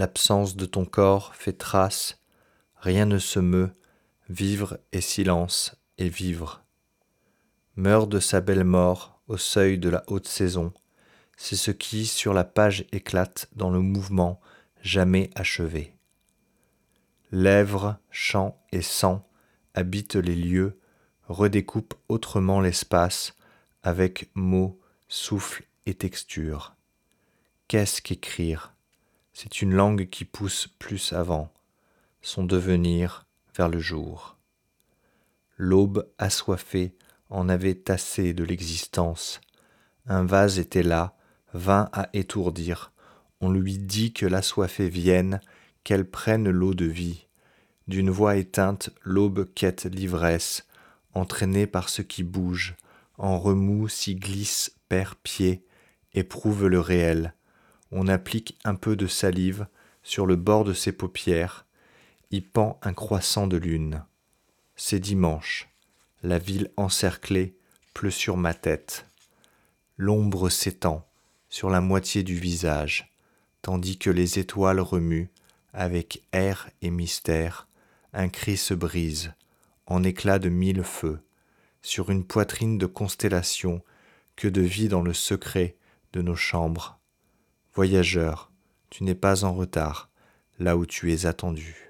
L'absence de ton corps fait trace, rien ne se meut, vivre et silence et vivre. Meurt de sa belle mort au seuil de la haute saison, c'est ce qui sur la page éclate dans le mouvement jamais achevé. Lèvres, chant et sang habitent les lieux, redécoupent autrement l'espace avec mots, souffle et texture. Qu'est-ce qu'écrire? C'est une langue qui pousse plus avant, son devenir vers le jour. L'aube assoiffée en avait assez de l'existence. Un vase était là, vint à étourdir. On lui dit que l'assoiffée vienne, qu'elle prenne l'eau de vie. D'une voix éteinte, l'aube quête l'ivresse, entraînée par ce qui bouge, en remous s'y glisse, perd pied, éprouve le réel. On applique un peu de salive sur le bord de ses paupières, y pend un croissant de lune. C'est dimanche, la ville encerclée pleut sur ma tête. L'ombre s'étend sur la moitié du visage, tandis que les étoiles remuent, avec air et mystère, un cri se brise, en éclats de mille feux, sur une poitrine de constellation, que de vie dans le secret de nos chambres. Voyageur, tu n'es pas en retard, là où tu es attendu.